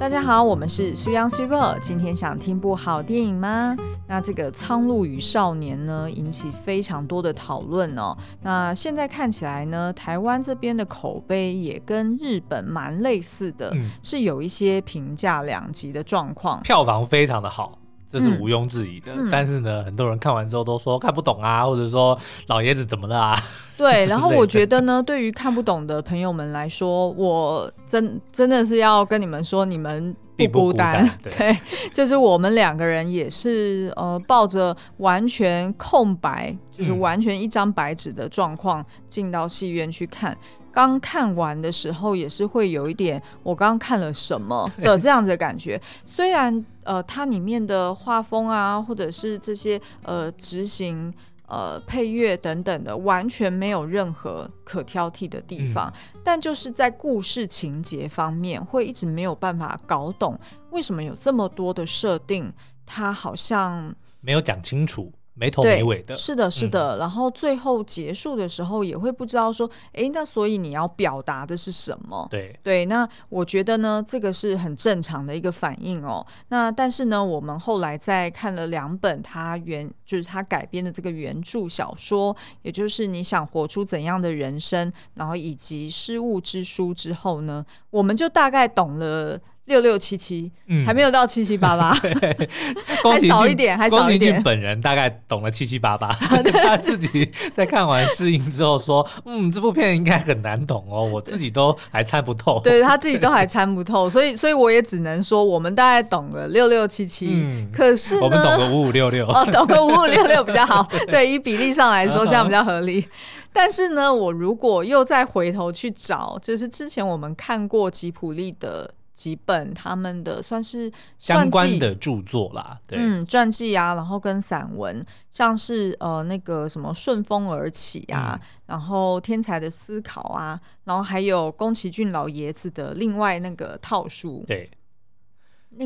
大家好，我们是苏央苏若。今天想听部好电影吗？那这个《苍鹭与少年》呢，引起非常多的讨论哦。那现在看起来呢，台湾这边的口碑也跟日本蛮类似的，嗯、是有一些评价两极的状况，票房非常的好。这是毋庸置疑的，嗯、但是呢，很多人看完之后都说看不懂啊，或者说老爷子怎么了啊？对，然后我觉得呢，对于看不懂的朋友们来说，我真真的是要跟你们说，你们不孤单。对，就是我们两个人也是呃，抱着完全空白，就是完全一张白纸的状况进到戏院去看。刚看完的时候也是会有一点，我刚刚看了什么 的这样子的感觉。虽然呃，它里面的画风啊，或者是这些呃执行呃配乐等等的，完全没有任何可挑剔的地方，嗯、但就是在故事情节方面，会一直没有办法搞懂为什么有这么多的设定，它好像没有讲清楚。没头没尾的，是的，是的。嗯、然后最后结束的时候，也会不知道说，哎，那所以你要表达的是什么？对对。那我觉得呢，这个是很正常的一个反应哦。那但是呢，我们后来在看了两本他原就是他改编的这个原著小说，也就是你想活出怎样的人生，然后以及失误之书之后呢，我们就大概懂了。六六七七，嗯，还没有到七七八八，还少一点，还少一点。本人大概懂了七七八八，他自己在看完试映之后说：“ 嗯，这部片应该很难懂哦，我自己都还参不透。”对，他自己都还参不透，所以，所以我也只能说，我们大概懂了六六七七。嗯，可是我们懂个五五六六，哦，懂个五五六六比较好。对，以比例上来说，这样比较合理。但是呢，我如果又再回头去找，就是之前我们看过吉普力的。几本他们的算是相关的著作啦，对，嗯，传记啊，然后跟散文，像是呃那个什么顺风而起啊，嗯、然后天才的思考啊，然后还有宫崎骏老爷子的另外那个套书，对。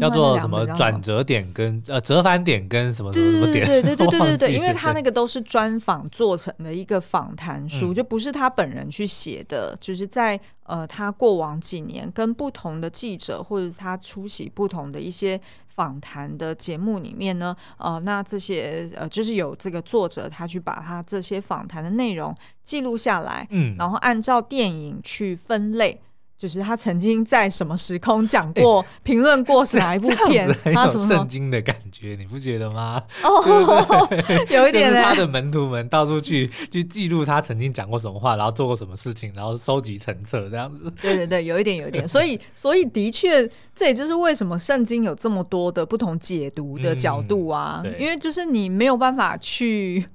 叫做什么转折点跟呃折返点跟什么什么什么点？对对对对对对，因为他那个都是专访做成的一个访谈书，嗯、就不是他本人去写的，就是在呃他过往几年跟不同的记者或者是他出席不同的一些访谈的节目里面呢，呃，那这些呃就是有这个作者他去把他这些访谈的内容记录下来，嗯，然后按照电影去分类。就是他曾经在什么时空讲过、评论、欸、过是哪一部片？很有圣经的感觉，你不觉得吗？哦，有一点。就是他的门徒们到处去去记录他曾经讲过什么话，然后做过什么事情，然后收集成册这样子。对对对，有一点，有一点。所以，所以的确，这也就是为什么圣经有这么多的不同解读的角度啊。嗯、因为就是你没有办法去。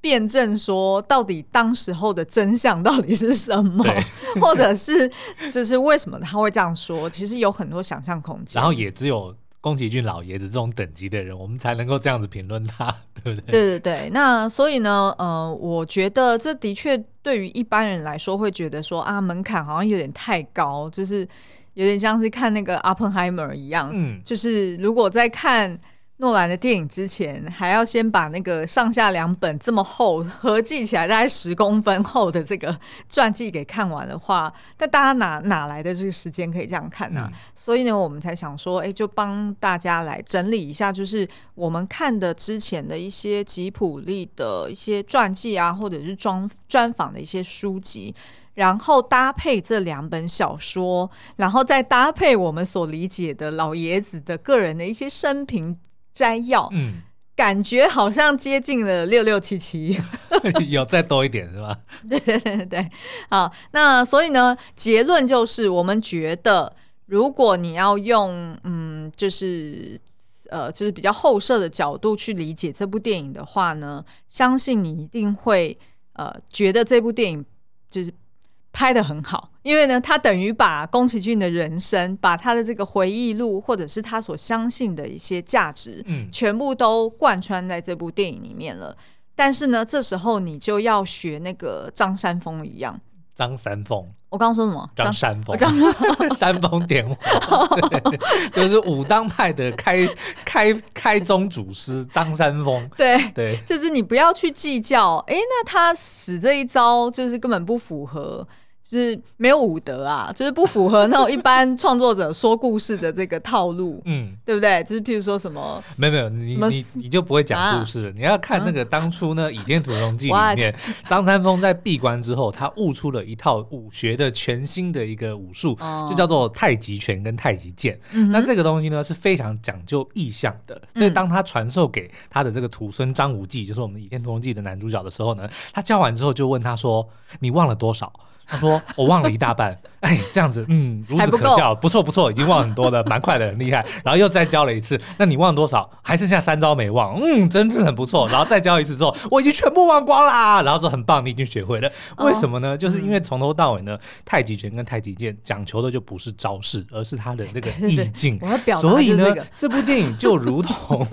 辩证说，到底当时候的真相到底是什么，或者是就是为什么他会这样说？其实有很多想象空间。然后也只有宫崎骏老爷子这种等级的人，我们才能够这样子评论他，对不对？对对对。那所以呢，呃，我觉得这的确对于一般人来说，会觉得说啊，门槛好像有点太高，就是有点像是看那个 Oppenheimer 一样，嗯，就是如果在看。诺兰的电影之前还要先把那个上下两本这么厚合计起来大概十公分厚的这个 传记给看完的话，那大家哪哪来的这个时间可以这样看呢？嗯、所以呢，我们才想说，哎，就帮大家来整理一下，就是我们看的之前的一些吉普力的一些传记啊，或者是专专访的一些书籍，然后搭配这两本小说，然后再搭配我们所理解的老爷子的个人的一些生平。摘要，嗯，感觉好像接近了六六七七，有再多一点是吧？对对对对，好，那所以呢，结论就是，我们觉得，如果你要用，嗯，就是呃，就是比较后设的角度去理解这部电影的话呢，相信你一定会呃，觉得这部电影就是。拍的很好，因为呢，他等于把宫崎骏的人生，把他的这个回忆录，或者是他所相信的一些价值，嗯，全部都贯穿在这部电影里面了。但是呢，这时候你就要学那个张三丰一样，张三丰，我刚刚说什么？张三丰，张 三丰点火，就是武当派的开 开开宗祖师张三丰。对对，对就是你不要去计较，哎，那他使这一招就是根本不符合。是没有武德啊，就是不符合那种一般创作者说故事的这个套路，嗯，对不对？就是譬如说什么，没有没有，你你你就不会讲故事了。啊、你要看那个当初呢，《倚天屠龙记》里面，张三丰在闭关之后，他悟出了一套武学的全新的一个武术，哦、就叫做太极拳跟太极剑。嗯、那这个东西呢是非常讲究意象的，所以当他传授给他的这个徒孙张无忌，就是我们《倚天屠龙记》的男主角的时候呢，他教完之后就问他说：“你忘了多少？”他说：“我忘了一大半。”哎，这样子，嗯，孺子可教，不错不错，已经忘很多了，蛮快的，很厉害。然后又再教了一次，那你忘多少？还剩下三招没忘，嗯，真的很不错。然后再教一次之后，我已经全部忘光啦。然后说很棒，你已经学会了。为什么呢？就是因为从头到尾呢，太极拳跟太极剑讲求的就不是招式，而是它的那个意境。我要表达所以呢，这部电影就如同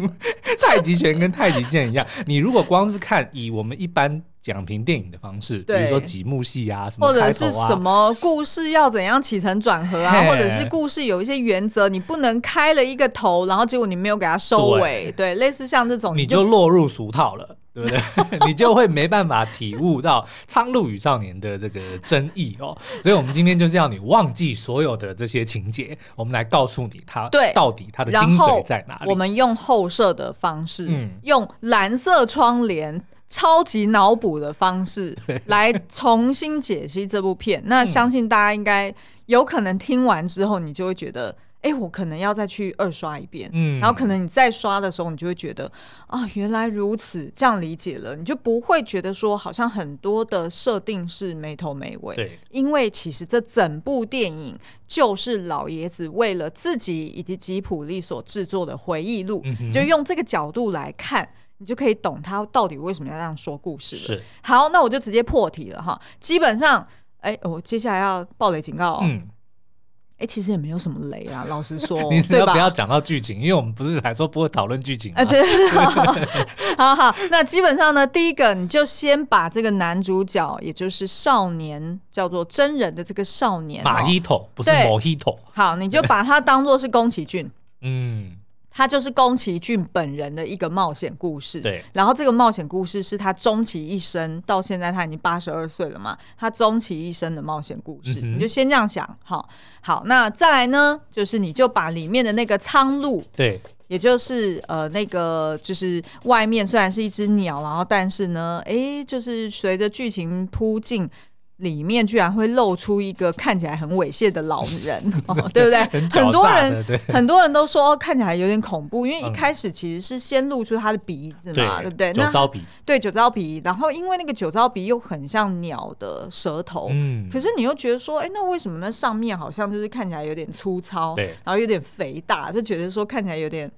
太极拳跟太极剑一样，你如果光是看以我们一般讲评电影的方式，比如说几幕戏啊，什么啊，或者是什么故事要怎样。起承转合啊，或者是故事有一些原则，你不能开了一个头，然后结果你没有给它收尾，对，对，类似像这种，你就落入俗套了，对不对？你就会没办法体悟到《苍鹭与少年》的这个真意哦。所以，我们今天就是要你忘记所有的这些情节，我们来告诉你它对到底它的精髓在哪里。我们用后设的方式，嗯，用蓝色窗帘。超级脑补的方式 来重新解析这部片，那相信大家应该有可能听完之后，你就会觉得，哎，我可能要再去二刷一遍。嗯，然后可能你再刷的时候，你就会觉得，啊，原来如此，这样理解了，你就不会觉得说好像很多的设定是没头没尾。对，因为其实这整部电影就是老爷子为了自己以及吉普力所制作的回忆录，就用这个角度来看。你就可以懂他到底为什么要这样说故事了。是，好，那我就直接破题了哈。基本上，哎、欸，我接下来要暴雷警告哦。嗯。哎、欸，其实也没有什么雷啊，老实说，你要不要讲到剧情？因为我们不是还说不会讨论剧情吗？啊，对。好好，那基本上呢，第一个你就先把这个男主角，也就是少年，叫做真人的这个少年马一头，不是某一头。好，你就把他当做是宫崎骏。嗯。他就是宫崎骏本人的一个冒险故事，对。然后这个冒险故事是他终其一生，到现在他已经八十二岁了嘛，他终其一生的冒险故事，嗯、你就先这样想，好，好。那再来呢，就是你就把里面的那个苍鹭，对，也就是呃那个就是外面虽然是一只鸟，然后但是呢，哎，就是随着剧情铺进。里面居然会露出一个看起来很猥亵的老人，哦、对不对？很，很多人很多人都说看起来有点恐怖，因为一开始其实是先露出他的鼻子嘛，嗯、对不对？酒糟鼻，对酒糟鼻，然后因为那个酒糟鼻又很像鸟的舌头，嗯，可是你又觉得说，哎，那为什么那上面好像就是看起来有点粗糙，对，然后有点肥大，就觉得说看起来有点。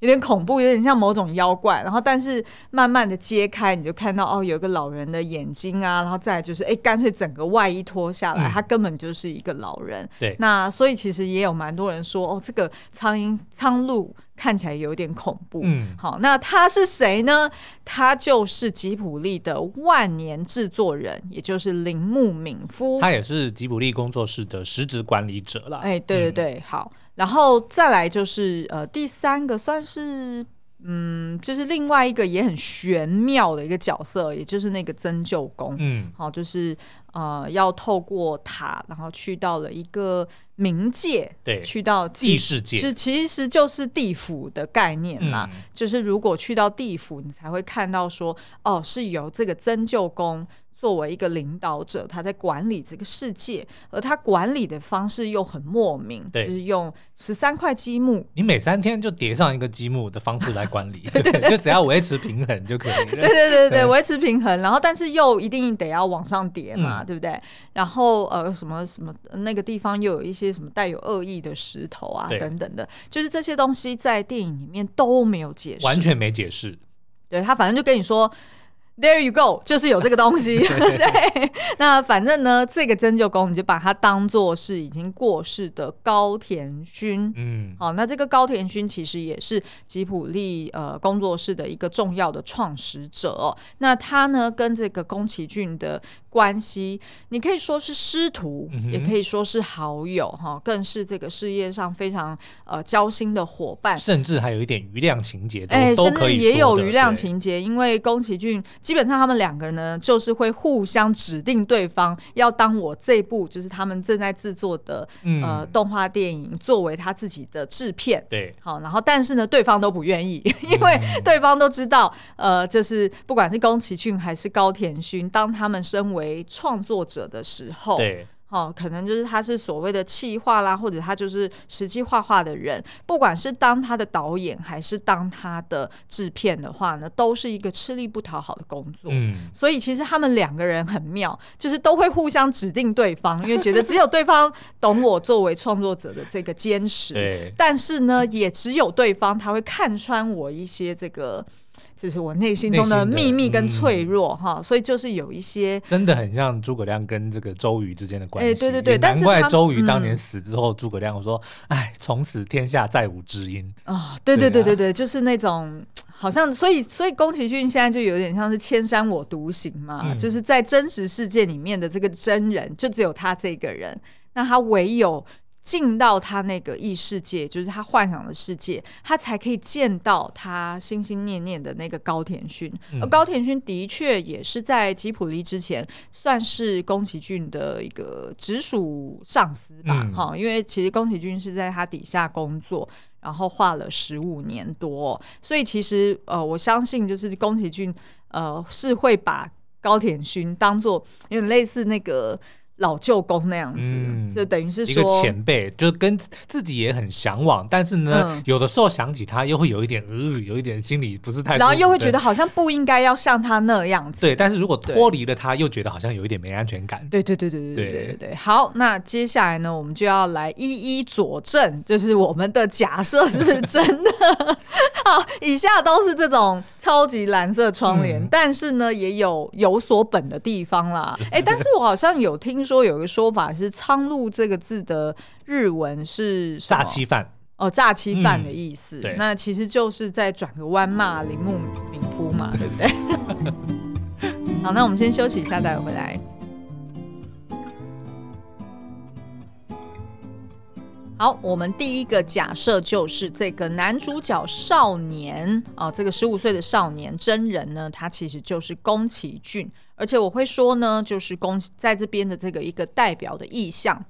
有点恐怖，有点像某种妖怪。然后，但是慢慢的揭开，你就看到哦，有一个老人的眼睛啊。然后再来就是，哎，干脆整个外衣脱下来，嗯、他根本就是一个老人。对。那所以其实也有蛮多人说，哦，这个苍蝇苍鹭看起来有点恐怖。嗯。好，那他是谁呢？他就是吉卜力的万年制作人，也就是铃木敏夫。他也是吉卜力工作室的实职管理者了。哎，对对对，嗯、好。然后再来就是呃第三个算是嗯就是另外一个也很玄妙的一个角色，也就是那个曾舅公，嗯，好，就是呃要透过他，然后去到了一个冥界，对，去到地世界，就其实就是地府的概念啦。嗯、就是如果去到地府，你才会看到说哦是由这个曾舅公。作为一个领导者，他在管理这个世界，而他管理的方式又很莫名，对就是用十三块积木，你每三天就叠上一个积木的方式来管理，对，对，对，就只要维持平衡就可以了。对对对对，维持平衡，然后但是又一定得要往上叠嘛，嗯、对不对？然后呃，什么什么那个地方又有一些什么带有恶意的石头啊等等的，就是这些东西在电影里面都没有解释，完全没解释。对，他反正就跟你说。There you go，就是有这个东西。对，那反正呢，这个针灸工你就把它当做是已经过世的高田勋。嗯，好，那这个高田勋其实也是吉普力呃工作室的一个重要的创始者哦。那他呢，跟这个宫崎骏的关系，你可以说是师徒，嗯、也可以说是好友哈，更是这个事业上非常呃交心的伙伴，甚至还有一点余量情节，哎，甚至也有余量情节，因为宫崎骏基本上他们两个人呢，就是会互相指定对方要当我这部就是他们正在制作的、嗯、呃动画电影作为他自己的制片，对，好，然后但是呢，对方都不愿意，因为对方都知道，呃，就是不管是宫崎骏还是高田勋，当他们身为为创作者的时候，对，哦，可能就是他是所谓的气画啦，或者他就是实际画画的人，不管是当他的导演还是当他的制片的话呢，都是一个吃力不讨好的工作。嗯，所以其实他们两个人很妙，就是都会互相指定对方，因为觉得只有对方懂我作为创作者的这个坚持，对，但是呢，也只有对方他会看穿我一些这个。就是我内心中的秘密跟脆弱哈、嗯，所以就是有一些真的很像诸葛亮跟这个周瑜之间的关系。哎、欸，对对对，难怪周瑜当年死之后，诸葛亮说：“哎、嗯，从此天下再无知音。”啊，对对对对对，就是那种好像，所以所以宫崎骏现在就有点像是千山我独行嘛、嗯，就是在真实世界里面的这个真人，就只有他这个人，那他唯有。进到他那个异世界，就是他幻想的世界，他才可以见到他心心念念的那个高田勋。而高田勋的确也是在吉普力之前，算是宫崎骏的一个直属上司吧，哈、嗯，因为其实宫崎骏是在他底下工作，然后画了十五年多，所以其实呃，我相信就是宫崎骏呃是会把高田勋当做有点类似那个。老舅公那样子，嗯、就等于是说一个前辈，就跟自己也很向往，但是呢、嗯，有的时候想起他又会有一点，呃，有一点心里不是太，然后又会觉得好像不应该要像他那样子。对，但是如果脱离了他，又觉得好像有一点没安全感。对对对对对对对对对。好，那接下来呢，我们就要来一一佐证，就是我们的假设是不是真的？好，以下都是这种超级蓝色窗帘、嗯，但是呢，也有有所本的地方啦。哎、欸，但是我好像有听。说有一个说法是“苍鹭”这个字的日文是诈欺犯哦，诈欺犯的意思、嗯。那其实就是在转个弯骂铃木敏夫嘛，对不对？好，那我们先休息一下，待会回来。好，我们第一个假设就是这个男主角少年啊、哦，这个十五岁的少年真人呢，他其实就是宫崎骏。而且我会说呢，就是宫在这边的这个一个代表的意象，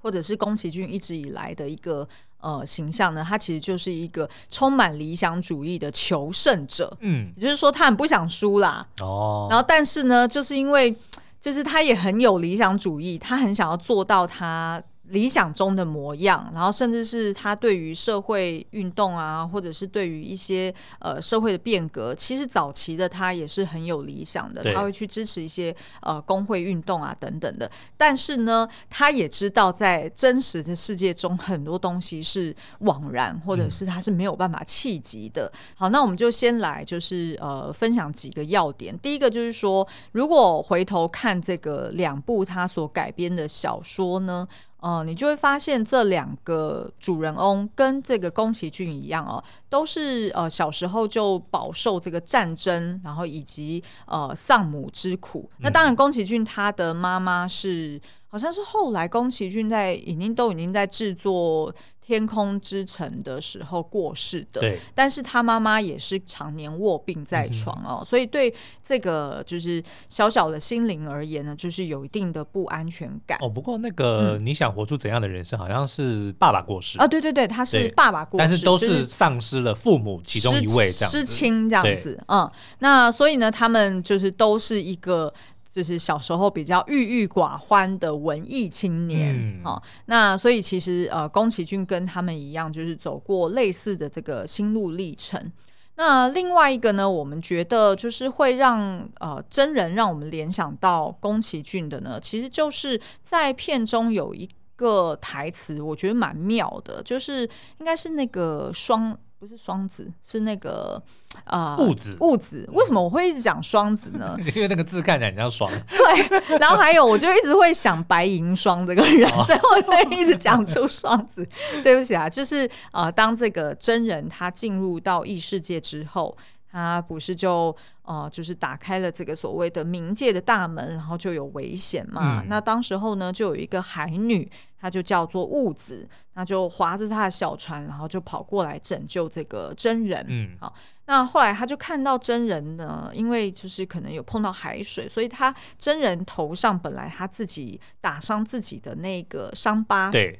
或者是宫崎骏一直以来的一个呃形象呢，他其实就是一个充满理想主义的求胜者。嗯，也就是说他很不想输啦。哦，然后但是呢，就是因为就是他也很有理想主义，他很想要做到他。理想中的模样，然后甚至是他对于社会运动啊，或者是对于一些呃社会的变革，其实早期的他也是很有理想的，他会去支持一些呃工会运动啊等等的。但是呢，他也知道在真实的世界中，很多东西是枉然，或者是他是没有办法企及的。嗯。好，那我们就先来就是呃分享几个要点。第一个就是说，如果回头看这个两部他所改编的小说呢。呃，你就会发现这两个主人翁跟这个宫崎骏一样哦，都是呃小时候就饱受这个战争，然后以及呃丧母之苦。那当然，宫崎骏他的妈妈是。好像是后来宫崎骏在已经都已经在制作《天空之城》的时候过世的，对。但是他妈妈也是常年卧病在床哦，嗯，所以对这个就是小小的心灵而言呢，就是有一定的不安全感。哦，不过那个你想活出怎样的人生，好像是爸爸过世啊，对对对，他是爸爸过世，但是都是丧失了父母其中一位这样，失亲这样子，嗯，那所以呢，他们就是都是一个。就是小时候比较郁郁寡欢的文艺青年，嗯哦、那所以其实呃，宫崎骏跟他们一样，就是走过类似的这个心路历程。那另外一个呢，我们觉得就是会让呃真人让我们联想到宫崎骏的呢，其实就是在片中有一个台词，我觉得蛮妙的，就是应该是那个双。不是双子，是那个啊，物子。物子，为什么我会一直讲双子呢？因为那个字看起来很像双。对，然后还有，我就一直会想白银双这个人，哦、所以我会一直讲出双子。对不起啊，就是啊、呃，当这个真人他进入到异世界之后。他不是就呃，就是打开了这个所谓的冥界的大门，然后就有危险嘛。嗯、那当时候呢，就有一个海女，她就叫做雾子，那就划着她的小船，然后就跑过来拯救这个真人。嗯，好，那后来他就看到真人呢，因为就是可能有碰到海水，所以他真人头上本来他自己打伤自己的那个伤疤，对，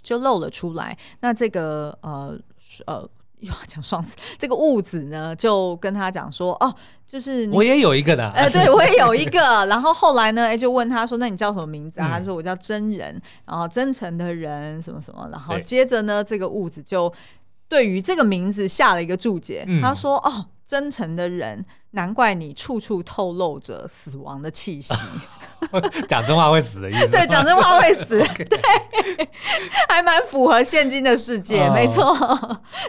就露了出来。那这个呃呃。又要讲双子，这个物子呢就跟他讲说，哦，就是我也有一个的，呃，对我也有一个。然后后来呢，哎，就问他说，那你叫什么名字啊？嗯、他说我叫真人，然后真诚的人什么什么。然后接着呢，这个物子就对于这个名字下了一个注解，嗯、他说，哦，真诚的人，难怪你处处透露着死亡的气息。讲真话会死的意思。对，讲真话会死。对，还蛮符合现今的世界，没错。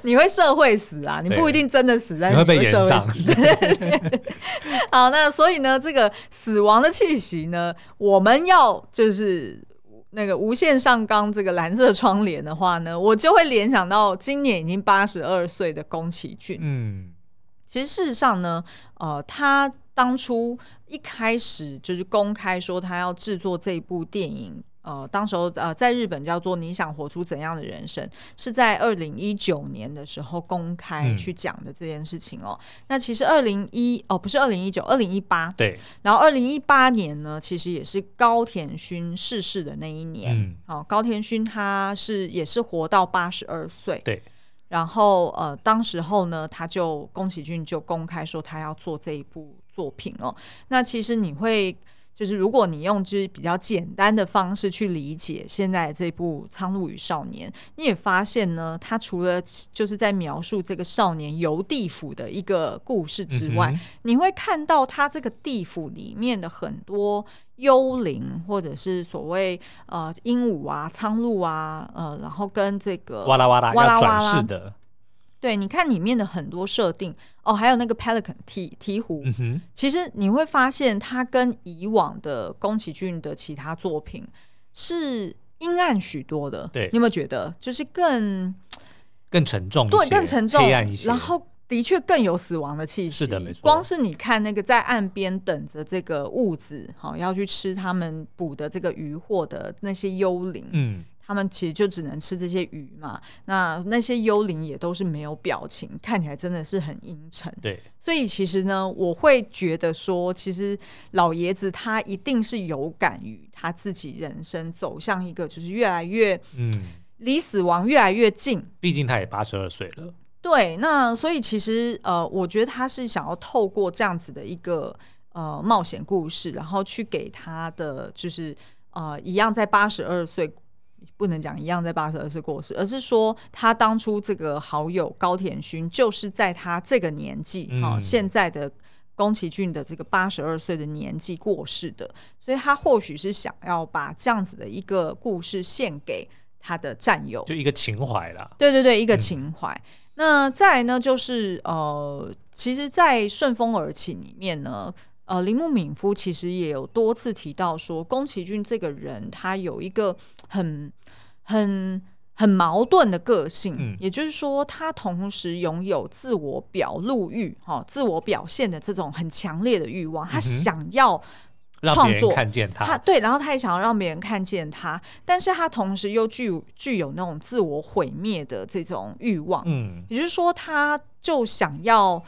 你会社会死啊，你不一定真的死，但是你会被社会死。好，那所以呢，这个死亡的气息呢，我们要就是那个无限上纲这个蓝色窗帘的话呢，我就会联想到今年已经八十二岁的宫崎骏。嗯，其实事实上呢，呃，他。当初一开始就是公开说他要制作这部电影，呃，当时候呃在日本叫做《你想活出怎样的人生》，是在二零一九年的时候公开去讲的这件事情哦。嗯、那其实二零一哦不是二零一九，二零一八对，然后二零一八年呢，其实也是高田勋逝世的那一年。嗯，好、哦，高田勋他是也是活到八十二岁。对。然后呃，当时候呢，他就宫崎骏就公开说他要做这一部作品哦。那其实你会就是如果你用就是比较简单的方式去理解现在这部《苍鹭与少年》，你也发现呢，它除了就是在描述这个少年游地府的一个故事之外，嗯、你会看到他这个地府里面的很多。幽灵，或者是所谓呃鹦鹉啊、苍鹭啊，呃，然后跟这个哇啦哇啦哇啦哇啦的，对，你看里面的很多设定哦，还有那个 pelican 鵜鵜鹕，嗯、其实你会发现它跟以往的宫崎骏的其他作品是阴暗许多的。对，你有没有觉得就是更更沉重，对，更沉重，黑暗一些，然后。的确更有死亡的气息，是的，没错。光是你看那个在岸边等着这个物子，好要去吃他们捕的这个渔获的那些幽灵，嗯，他们其实就只能吃这些鱼嘛。那那些幽灵也都是没有表情，看起来真的是很阴沉。对，所以其实呢，我会觉得说，其实老爷子他一定是有感于他自己人生走向一个就是越来越，嗯，离死亡越来越近。毕竟他也八十二岁了。对，那所以其实呃，我觉得他是想要透过这样子的一个呃冒险故事，然后去给他的就是呃一样在八十二岁，不能讲一样在八十二岁过世，而是说他当初这个好友高田勋就是在他这个年纪哈、嗯哦，现在的宫崎骏的这个八十二岁的年纪过世的，所以他或许是想要把这样子的一个故事献给他的战友，就一个情怀啦。对对对，一个情怀。嗯那再来呢，就是呃，其实，在《顺风而起》里面呢，呃，铃木敏夫其实也有多次提到说，宫崎骏这个人他有一个很、很、很矛盾的个性，嗯、也就是说，他同时拥有自我表露欲、哈、哦，自我表现的这种很强烈的欲望，他想要。创作看见他，他对，然后他也想要让别人看见他，但是他同时又具具有那种自我毁灭的这种欲望，嗯，也就是说，他就想要，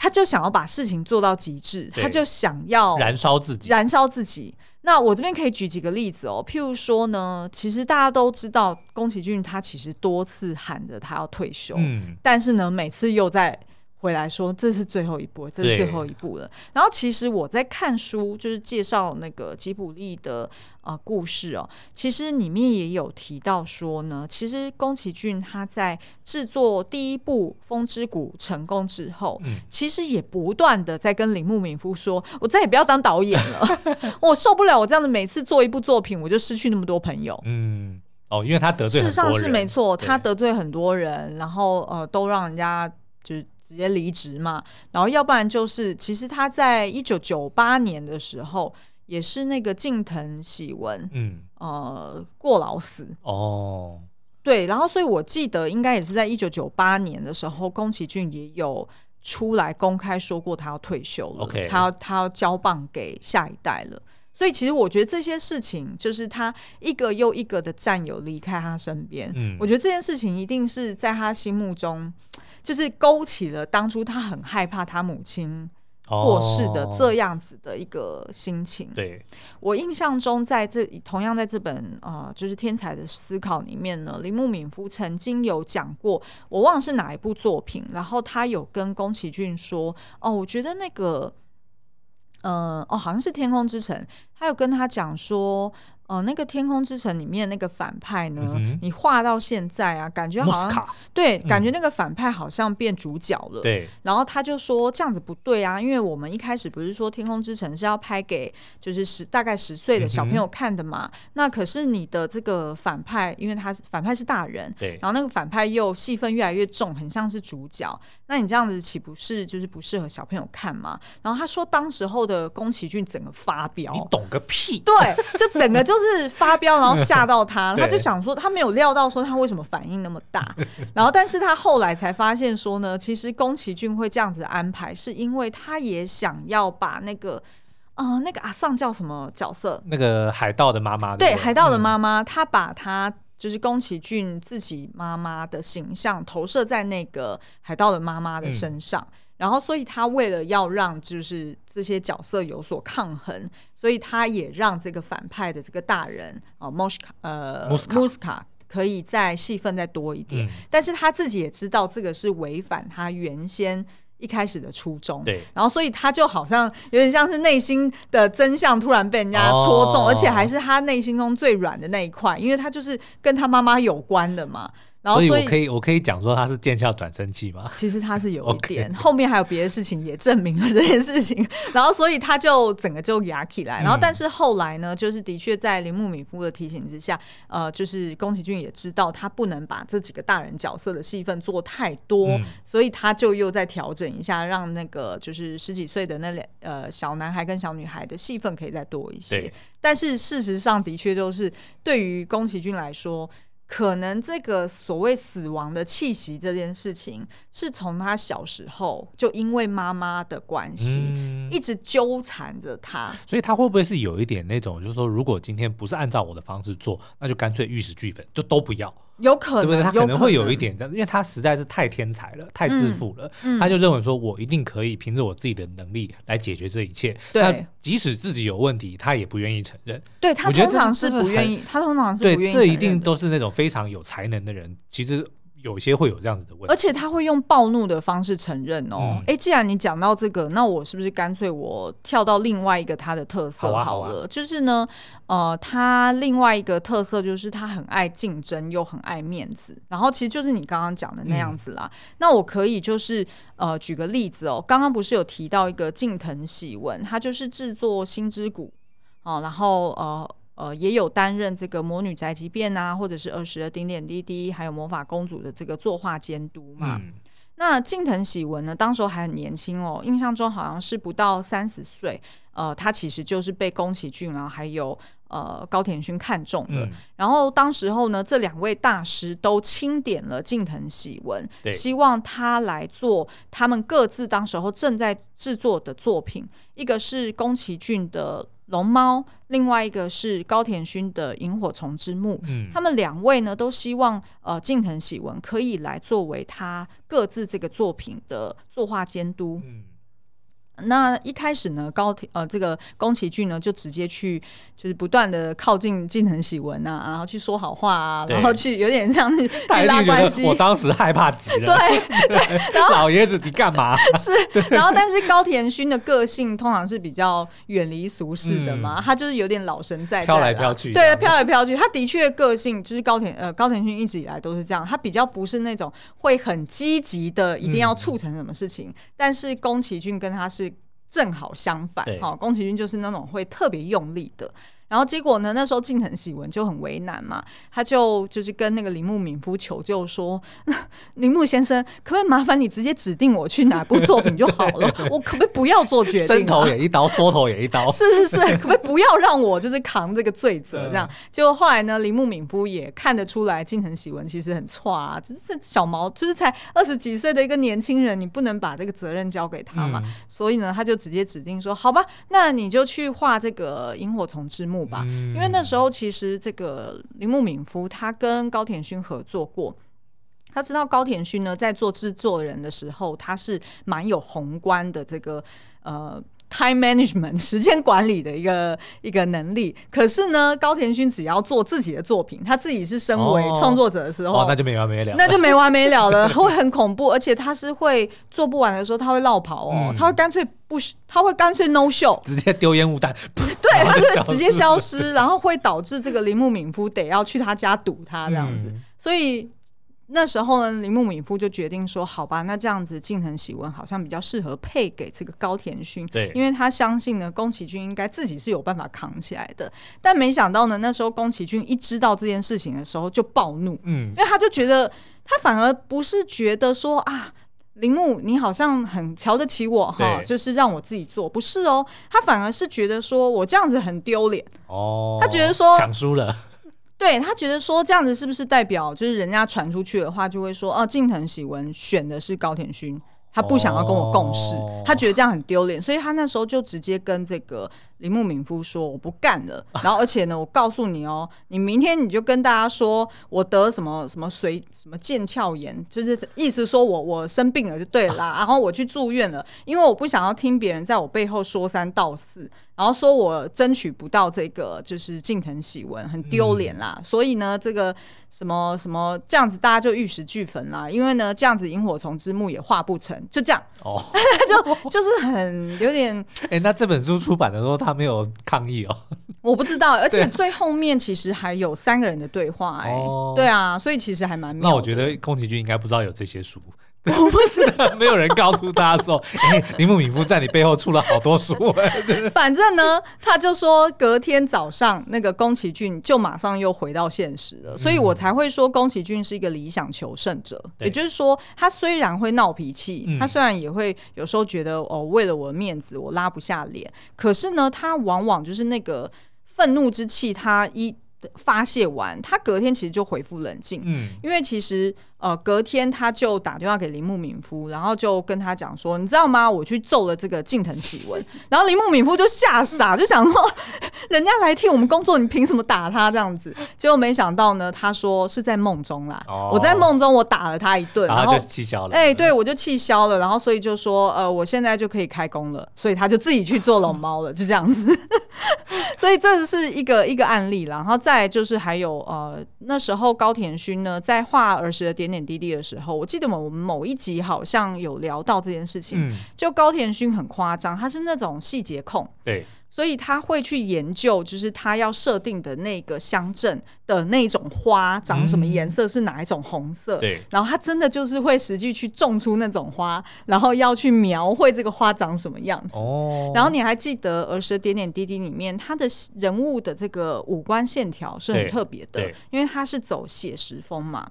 他就想要把事情做到极致，他就想要燃烧自己，燃烧自己。那我这边可以举几个例子哦，譬如说呢，其实大家都知道宫崎骏他其实多次喊着他要退休，嗯，但是呢，每次又在。回来说，这是最后一步，这是最后一步了。然后其实我在看书，就是介绍那个吉卜力的呃故事哦。其实里面也有提到说呢，其实宫崎骏他在制作第一部《风之谷》成功之后，嗯、其实也不断的在跟铃木敏夫说：“我再也不要当导演了，我受不了我这样子每次做一部作品，我就失去那么多朋友。”嗯，哦，因为他得罪事实上是没错，他得罪很多人，然后呃，都让人家就是。直接离职嘛，然后要不然就是，其实他在一九九八年的时候，也是那个近藤喜文，嗯，呃，过劳死哦，对，然后所以我记得应该也是在一九九八年的时候，宫崎骏也有出来公开说过他要退休了，Okay. 他要他要交棒给下一代了。所以其实我觉得这些事情，就是他一个又一个的战友离开他身边，嗯，我觉得这件事情一定是在他心目中，就是勾起了当初他很害怕他母亲过世的这样子的一个心情。哦、对，我印象中，在这同样在这本呃，就是《天才的思考》里面呢，铃木敏夫曾经有讲过，我忘了是哪一部作品，然后他有跟宫崎骏说：“哦，我觉得那个。”呃，哦，好像是《天空之城》，他有跟他讲说。哦，那个《天空之城》里面那个反派呢？嗯、你画到现在啊，感觉好像对，嗯、感觉那个反派好像变主角了。对，然后他就说这样子不对啊，因为我们一开始不是说《天空之城》是要拍给就是十大概十岁的小朋友看的嘛？嗯、那可是你的这个反派，因为他是反派是大人，对，然后那个反派又戏份越来越重，很像是主角，那你这样子岂不是就是不适合小朋友看嘛？然后他说，当时候的宫崎骏整个发飙，你懂个屁？对，就整个就是。是发飙，然后吓到他，他就想说，他没有料到说他为什么反应那么大，然后但是他后来才发现说呢，其实宫崎骏会这样子的安排，是因为他也想要把那个啊、呃，那个阿桑叫什么角色？那个海盗的妈妈，对，海盗的妈妈，他把他就是宫崎骏自己妈妈的形象投射在那个海盗的妈妈的身上。嗯然后，所以他为了要让就是这些角色有所抗衡，所以他也让这个反派的这个大人哦，莫斯卡呃，穆斯卡，穆斯卡可以再戏份再多一点。嗯、但是他自己也知道这个是违反他原先一开始的初衷。对。然后，所以他就好像有点像是内心的真相突然被人家戳中，哦、而且还是他内心中最软的那一块，因为他就是跟他妈妈有关的嘛。然后所以，我可以我可以讲说他是见效转生器吗？其实他是有一 点后面还有别的事情也证明了这件事情。然后所以他就整个就压起来。然后但是后来呢，就是的确在铃木敏夫的提醒之下，呃，就是宫崎骏也知道他不能把这几个大人角色的戏份做太多，嗯、所以他就又再调整一下，让那个就是十几岁的那两呃小男孩跟小女孩的戏份可以再多一些。但是事实上的确就是对于宫崎骏来说。可能这个所谓死亡的气息这件事情，是从他小时候就因为妈妈的关系，嗯、一直纠缠着他。所以他会不会是有一点那种，就是说，如果今天不是按照我的方式做，那就干脆玉石俱焚，就都不要。有可能，对不对？他可能会有一点，但因为他实在是太天才了，太自负了，嗯嗯、他就认为说，我一定可以凭着我自己的能力来解决这一切。对，即使自己有问题，他也不愿意承认。对，他通常是不愿意，他通常是不愿意。对，这一定都是那种非常有才能的人。其实。有些会有这样子的问题，而且他会用暴怒的方式承认哦。哎、嗯，既然你讲到这个，那我是不是干脆我跳到另外一个他的特色好了？好啊好啊，就是呢，呃，他另外一个特色就是他很爱竞争，又很爱面子。然后其实就是你刚刚讲的那样子啦。嗯、那我可以就是呃举个例子哦，刚刚不是有提到一个近藤喜文，他就是制作《星之谷》哦，然后呃。呃，也有担任这个《魔女宅急便》啊，或者是儿时的点点滴滴，还有魔法公主的这个作画监督嘛。嗯、那近藤喜文呢，当时候还很年轻哦，印象中好像是不到三十岁。呃，他其实就是被宫崎骏然后，还有呃高田勋看中的。嗯、然后当时候呢，这两位大师都钦点了近藤喜文，希望他来做他们各自当时候正在制作的作品，一个是宫崎骏的。龙猫，另外一个是高田勋的《萤火虫之墓》，嗯，他们两位呢都希望呃近藤喜文可以来作为他各自这个作品的作画监督。嗯那一开始呢，高呃这个宫崎骏呢就直接去，就是不断的靠近近藤喜文啊，然后去说好话啊，然后去有点像是 去拉关系。我当时害怕极了。对对，然后老爷子你干嘛？是，然后但是高田勋的个性通常是比较远离俗世的嘛，嗯、他就是有点老神在在，飘来飘去。对，飘来飘去。他的确个性就是高田呃高田勋一直以来都是这样，他比较不是那种会很积极的一定要促成什么事情，嗯、但是宫崎骏跟他是。正好相反，哈，宫崎骏就是那种会特别用力的。然后结果呢，那时候近藤喜文就很为难嘛，他就就是跟那个铃木敏夫求救说：“ 铃木先生，可不可以麻烦你直接指定我去哪部作品就好了？我可不可以不要做决定？伸头也一刀，缩头也一刀。是是是，可不可以不要让我就是扛这个罪责？这样，结果后来呢，铃木敏夫也看得出来近藤喜文其实很错啊，就是这小毛，就是才二十几岁的一个年轻人，你不能把这个责任交给他嘛。嗯、所以呢，他就直接指定说：好吧，那你就去画这个萤火虫之墓吧。嗯、因为那时候其实这个铃木敏夫他跟高田勋合作过。他知道高田勋呢，在做制作人的时候，他是蛮有宏观的这个呃 time management 时间管理的一个一个能力。可是呢，高田勋只要做自己的作品，他自己是身为创作者的时候，哦哦、那就没完没了，那就没完没了了，会很恐怖。而且他是会做不完的时候，他会落跑哦，嗯、他会干脆不，他会干脆 no show，直接丢烟雾弹，对，他就直接消失，然后会导致这个铃木敏夫得要去他家堵他这样子，嗯、所以。那时候呢，铃木敏夫就决定说：“好吧，那这样子，近藤喜文好像比较适合配给这个高田勋，对，因为他相信呢，宫崎骏应该自己是有办法扛起来的。但没想到呢，那时候宫崎骏一知道这件事情的时候就暴怒，嗯，因为他就觉得他反而不是觉得说啊，铃木你好像很瞧得起我哈，就是让我自己做，不是哦，他反而是觉得说我这样子很丢脸哦，他觉得说抢输了。”对，他觉得说这样子是不是代表就是人家传出去的话就会说哦，近藤喜文选的是高田勋，他不想要跟我共事，哦、他觉得这样很丢脸，所以他那时候就直接跟这个铃木敏夫说我不干了，然后而且呢，我告诉你哦，你明天你就跟大家说我得什么什么髓什么腱鞘炎，就是意思说我我生病了就对了啦，然后我去住院了，因为我不想要听别人在我背后说三道四。然后说我争取不到这个，就是近藤喜文很丢脸啦，嗯、所以呢，这个什么什么这样子，大家就玉石俱焚啦。因为呢，这样子萤火虫之墓也画不成，就这样哦，就就是很有点。哎，那这本书出版的时候，他没有抗议哦？我不知道，而且最后面其实还有三个人的对话，哎，哦、对啊，所以其实还蛮。那我觉得宫崎骏应该不知道有这些书。我不知道，没有人告诉他说，哎、欸，铃木敏夫在你背后出了好多书。反正呢，他就说隔天早上那个宫崎骏就马上又回到现实了，所以我才会说宫崎骏是一个理想求胜者。嗯、也就是说，他虽然会闹脾气，对他虽然也会有时候觉得哦，为了我的面子我拉不下脸，可是呢，他往往就是那个愤怒之气，他一发泄完，他隔天其实就恢复冷静。嗯，因为其实。呃，隔天他就打电话给铃木敏夫，然后就跟他讲说，你知道吗？我去揍了这个近藤喜文，然后铃木敏夫就吓傻，就想说，人家来替我们工作，你凭什么打他这样子？结果没想到呢，他说是在梦中啦，哦、我在梦中我打了他一顿，然后就气消了。哎、欸，对，我就气消了，然后所以就说，呃，我现在就可以开工了，所以他就自己去做龙猫了，就这样子。所以这是一个一个案例啦，然后再就是还有呃，那时候高田勋呢在画儿时的点点点滴滴的时候，我记得我们某一集好像有聊到这件事情。嗯，就高田勋很夸张，他是那种细节控。对。所以他会去研究，就是他要设定的那个乡镇的那种花长什么颜色，是哪一种红色。嗯、对。然后他真的就是会实际去种出那种花，然后要去描绘这个花长什么样子。哦。然后你还记得儿时的点点滴滴里面，他的人物的这个五官线条是很特别的，因为他是走写实风嘛。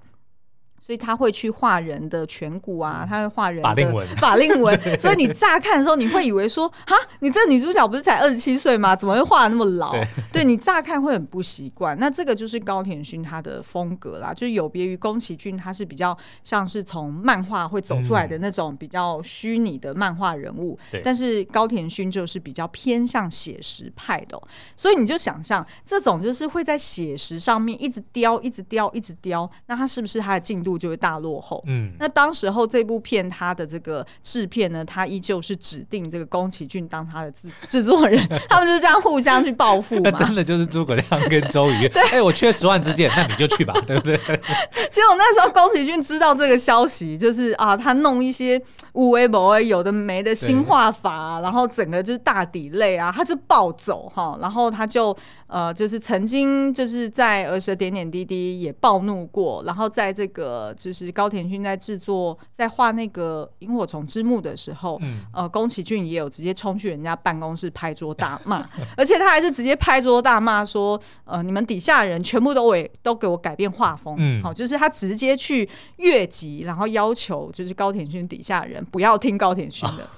所以他会去画人的颧骨啊，他会画人的法令纹，法令纹。所以你乍看的时候，你会以为说，哈，你这女主角不是才二十七岁吗？怎么会画得那么老？对，对你乍看会很不习惯。那这个就是高田勋他的风格啦，就是有别于宫崎骏，他是比较像是从漫画会走出来的那种比较虚拟的漫画人物。但是高田勋就是比较偏向写实派的、喔。所以你就想象这种就是会在写实上面一直雕，一直雕，一直雕，那他是不是他的进度？就会大落后。嗯，那当时候这部片它的这个制片呢，他依旧是指定这个宫崎骏当他的制制作人，他们就是这样互相去报复 嘛。那真的就是诸葛亮跟周瑜。对，哎、欸，我缺十万支箭，那你就去吧，对不对？结果那时候宫崎骏知道这个消息，就是啊，他弄一些无为某为有的没的新画法、啊，然后整个就是大 delay 啊，他就暴走哈，然后他就呃就是曾经就是在儿时的点点滴滴也暴怒过，然后在这个就是高田勋在制作在画那个萤火虫之墓的时候，嗯、呃宫崎骏也有直接冲去人家办公室拍桌大骂，而且他还是直接拍桌大骂说呃你们底下人全部都为都给我改变画风，嗯，好就是他直接去越级，然后要求就是高田勋底下人。不要听高田勋的。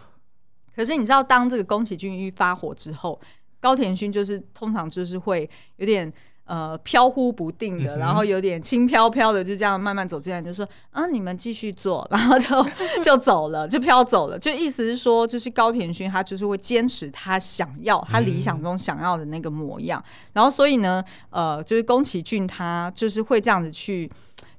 可是你知道，当这个宫崎骏一发火之后，高田勋就是通常就是会有点呃飘忽不定的，然后有点轻飘飘的，就这样慢慢走进来，就说啊，你们继续做，然后就就走了，就飘走了。就意思是说，就是高田勋他就是会坚持他想要他理想中想要的那个模样。然后所以呢，呃，就是宫崎骏他就是会这样子去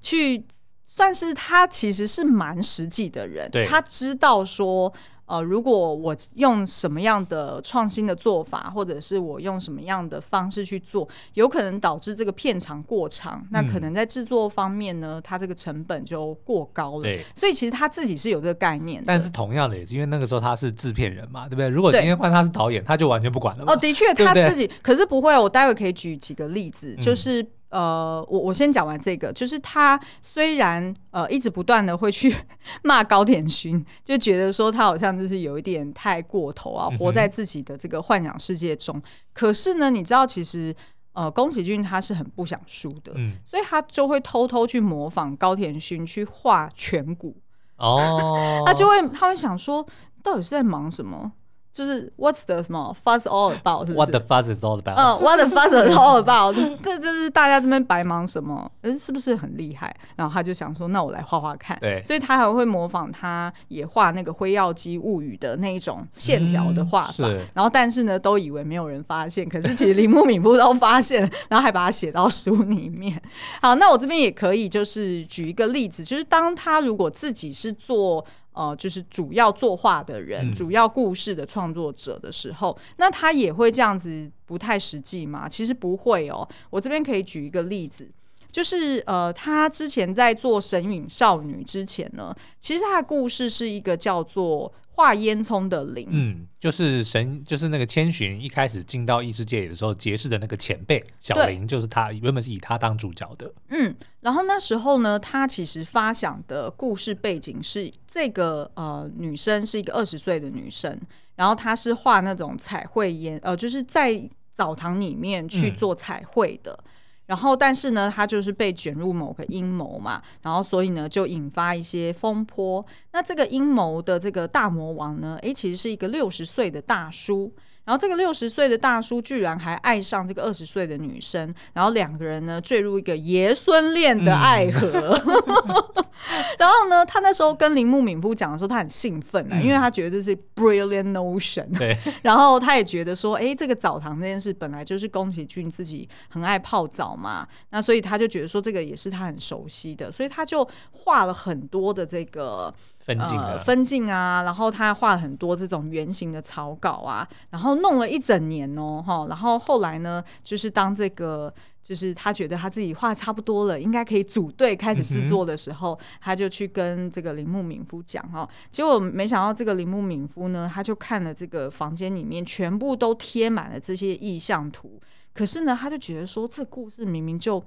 去。算是他其实是蛮实际的人，他知道说，呃，如果我用什么样的创新的做法，或者是我用什么样的方式去做，有可能导致这个片长过长，嗯、那可能在制作方面呢，它这个成本就过高了。对，所以其实他自己是有这个概念。但是同样的，也是因为那个时候他是制片人嘛，对不对？如果今天换他是导演，他就完全不管了。哦，的确，他自己可是不会。我待会可以举几个例子，就是。嗯呃，我我先讲完这个，就是他虽然呃一直不断的会去 骂高田勋，就觉得说他好像就是有一点太过头啊，活在自己的这个幻想世界中。嗯、可是呢，你知道其实呃宫崎骏他是很不想输的，嗯，所以他就会偷偷去模仿高田勋去画颧骨哦，他就会他会想说，到底是在忙什么？就是 What's the 什么 fuss all about？是不是 What the fuss is all about？嗯，What the fuss is all about？这就是大家这边白忙什么？嗯，是不是很厉害？然后他就想说，那我来画画看。对，所以他还会模仿，他也画那个《辉耀姬物语》的那一种线条的画法。嗯、然后，但是呢，都以为没有人发现，可是其实铃木敏夫都发现，然后还把它写到书里面。好，那我这边也可以就是举一个例子，就是当他如果自己是做。呃，就是主要作画的人，嗯、主要故事的创作者的时候，那他也会这样子不太实际吗？其实不会哦。我这边可以举一个例子，就是呃，他之前在做《神隐少女》之前呢，其实他的故事是一个叫做。画烟囱的灵，嗯，就是神，就是那个千寻一开始进到异世界的时候结识的那个前辈小林，就是他原本是以他当主角的，嗯，然后那时候呢，他其实发想的故事背景是这个呃女生是一个二十岁的女生，然后她是画那种彩绘烟，呃，就是在澡堂里面去做彩绘的。嗯然后，但是呢，他就是被卷入某个阴谋嘛，然后所以呢，就引发一些风波。那这个阴谋的这个大魔王呢，诶，其实是一个六十岁的大叔。然后这个六十岁的大叔居然还爱上这个二十岁的女生，然后两个人呢坠入一个爷孙恋的爱河。嗯、然后呢，他那时候跟铃木敏夫讲的时候，他很兴奋啊，嗯、因为他觉得这是 brilliant notion。对。然后他也觉得说，哎，这个澡堂这件事本来就是宫崎骏自己很爱泡澡嘛，那所以他就觉得说这个也是他很熟悉的，所以他就画了很多的这个。分镜、呃、分镜啊，然后他画了很多这种圆形的草稿啊，然后弄了一整年哦，哈，然后后来呢，就是当这个就是他觉得他自己画差不多了，应该可以组队开始制作的时候，嗯、他就去跟这个铃木敏夫讲哈，结果没想到这个铃木敏夫呢，他就看了这个房间里面全部都贴满了这些意象图，可是呢，他就觉得说这故事明明就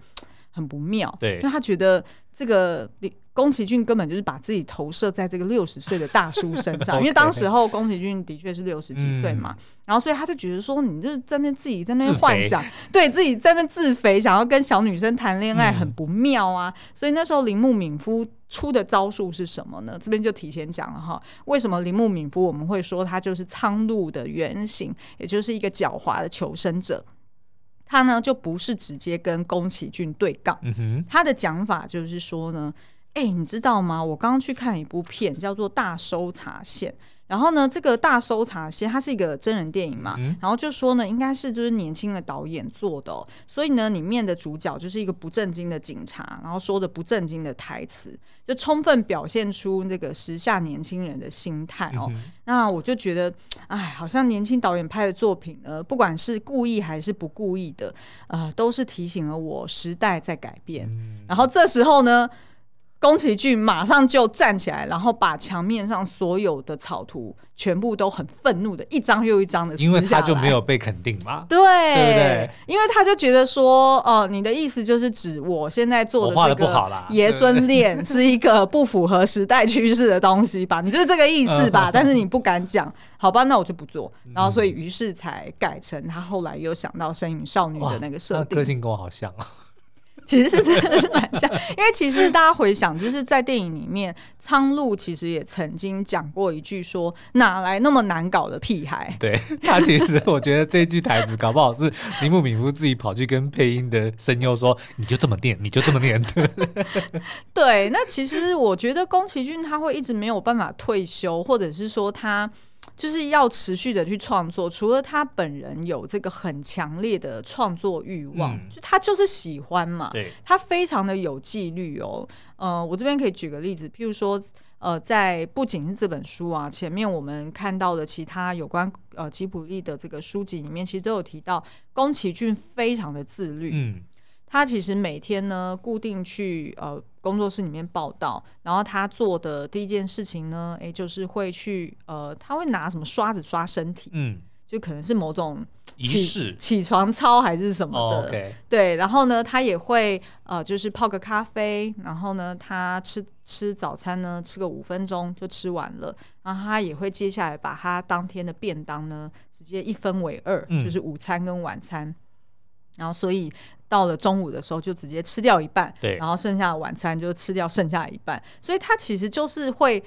很不妙，对，因为他觉得这个宫崎骏根本就是把自己投射在这个六十岁的大叔身上，因为 当时候宫崎骏的确是六十几岁嘛，嗯、然后所以他就觉得说，你就是在那自己在那幻想，自对自己在那自肥，想要跟小女生谈恋爱，很不妙啊。嗯、所以那时候铃木敏夫出的招数是什么呢？这边就提前讲了哈，为什么铃木敏夫我们会说他就是苍鹭的原型，也就是一个狡猾的求生者。他呢就不是直接跟宫崎骏对杠，嗯、他的讲法就是说呢。哎、欸，你知道吗？我刚刚去看一部片，叫做《大搜查线》。然后呢，这个《大搜查其实》它是一个真人电影嘛，嗯、然后就说呢，应该是就是年轻的导演做的、哦，所以呢，里面的主角就是一个不正经的警察，然后说的不正经的台词，就充分表现出那个时下年轻人的心态哦。嗯、那我就觉得，哎，好像年轻导演拍的作品呢，不管是故意还是不故意的，呃，都是提醒了我时代在改变。嗯、然后这时候呢。宫崎骏马上就站起来，然后把墙面上所有的草图全部都很愤怒的一张又一张的撕下来，因为他就没有被肯定嘛，对，对不对？因为他就觉得说，哦、呃，你的意思就是指我现在做的这个爷孙恋是一个不符合时代趋势的东西吧？你就是这个意思吧？但是你不敢讲，好吧？那我就不做。然后所以于是才改成他后来又想到身影少女的那个设定，个性跟我好像啊。其实是真的是蛮像，因为其实大家回想，就是在电影里面，苍鹭其实也曾经讲过一句说：“哪来那么难搞的屁孩？”对，他其实我觉得这一句台词搞不好是铃木敏夫自己跑去跟配音的声优说：“你就这么念，你就这么念。”对，那其实我觉得宫崎骏他会一直没有办法退休，或者是说他。就是要持续的去创作，除了他本人有这个很强烈的创作欲望，嗯、就他就是喜欢嘛，对，他非常的有纪律哦。呃，我这边可以举个例子，譬如说，呃，在不仅是这本书啊，前面我们看到的其他有关呃吉卜力的这个书籍里面，其实都有提到宫崎骏非常的自律，嗯。他其实每天呢，固定去呃工作室里面报道，然后他做的第一件事情呢，哎，就是会去呃，他会拿什么刷子刷身体，嗯，就可能是某种仪式，起床操还是什么的，oh, okay. 对。然后呢，他也会呃，就是泡个咖啡，然后呢，他吃吃早餐呢，吃个五分钟就吃完了，然后他也会接下来把他当天的便当呢，直接一分为二，嗯，就是午餐跟晚餐。然后，所以到了中午的时候，就直接吃掉一半，对，然后剩下的晚餐就吃掉剩下一半。所以他其实就是会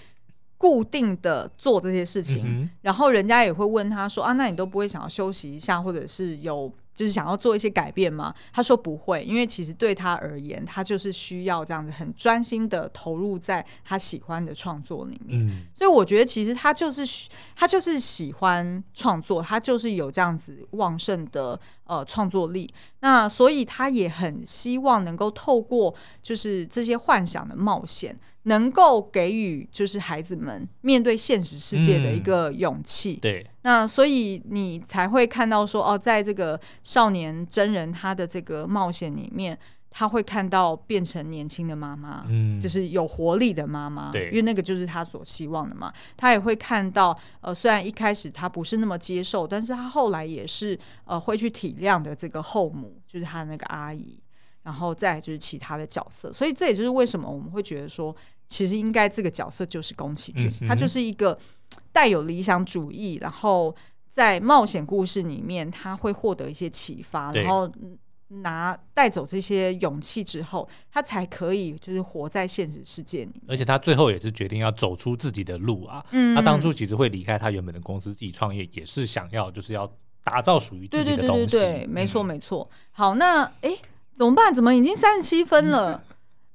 固定的做这些事情，嗯、然后人家也会问他说：“啊，那你都不会想要休息一下，或者是有？”就是想要做一些改变吗？他说不会，因为其实对他而言，他就是需要这样子很专心的投入在他喜欢的创作里面。嗯，所以我觉得其实他就是他就是喜欢创作，他就是有这样子旺盛的呃创作力。那所以他也很希望能够透过就是这些幻想的冒险，能够给予就是孩子们面对现实世界的一个勇气。嗯，对。那所以你才会看到说哦，在这个少年真人他的这个冒险里面，他会看到变成年轻的妈妈，嗯，就是有活力的妈妈，对，因为那个就是他所希望的嘛。他也会看到，呃，虽然一开始他不是那么接受，但是他后来也是呃会去体谅的这个后母，就是他那个阿姨，然后再就是其他的角色。所以这也就是为什么我们会觉得说，其实应该这个角色就是宫崎骏，嗯，他就是一个。带有理想主义，然后在冒险故事里面，他会获得一些启发，然后拿带走这些勇气之后，他才可以就是活在现实世界里。而且他最后也是决定要走出自己的路啊。嗯，他当初其实会离开他原本的公司，自己创业，也是想要就是要打造属于自己的东西。对对对对对，没错没错。好，那哎，怎么办？怎么已经三十七分了？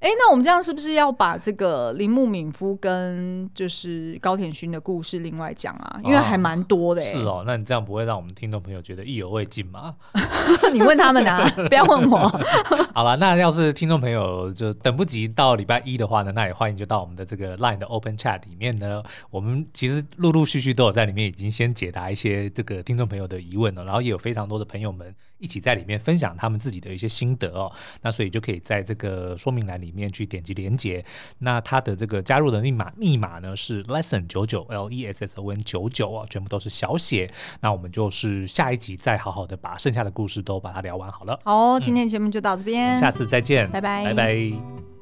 哎，那我们这样是不是要把这个铃木敏夫跟就是高田勋的故事另外讲啊？因为还蛮多的。是哦，那你这样不会让我们听众朋友觉得意犹未尽吗？你问他们啊，不要问我。好了，那要是听众朋友就等不及到礼拜一的话呢，那也欢迎就到我们的这个 Line 的 Open Chat 里面呢。我们其实陆陆续续都有在里面已经先解答一些这个听众朋友的疑问了，然后也有非常多的朋友们一起在里面分享他们自己的一些心得哦。那所以就可以在这个说明栏里面。去点击连接，那它的这个加入的密码密码呢是 lesson 九九 L E S S O N 九九啊，全部都是小写。那我们就是下一集再好好的把剩下的故事都把它聊完好了。好，今天节目就到这边，嗯，下次再见，拜拜，拜拜。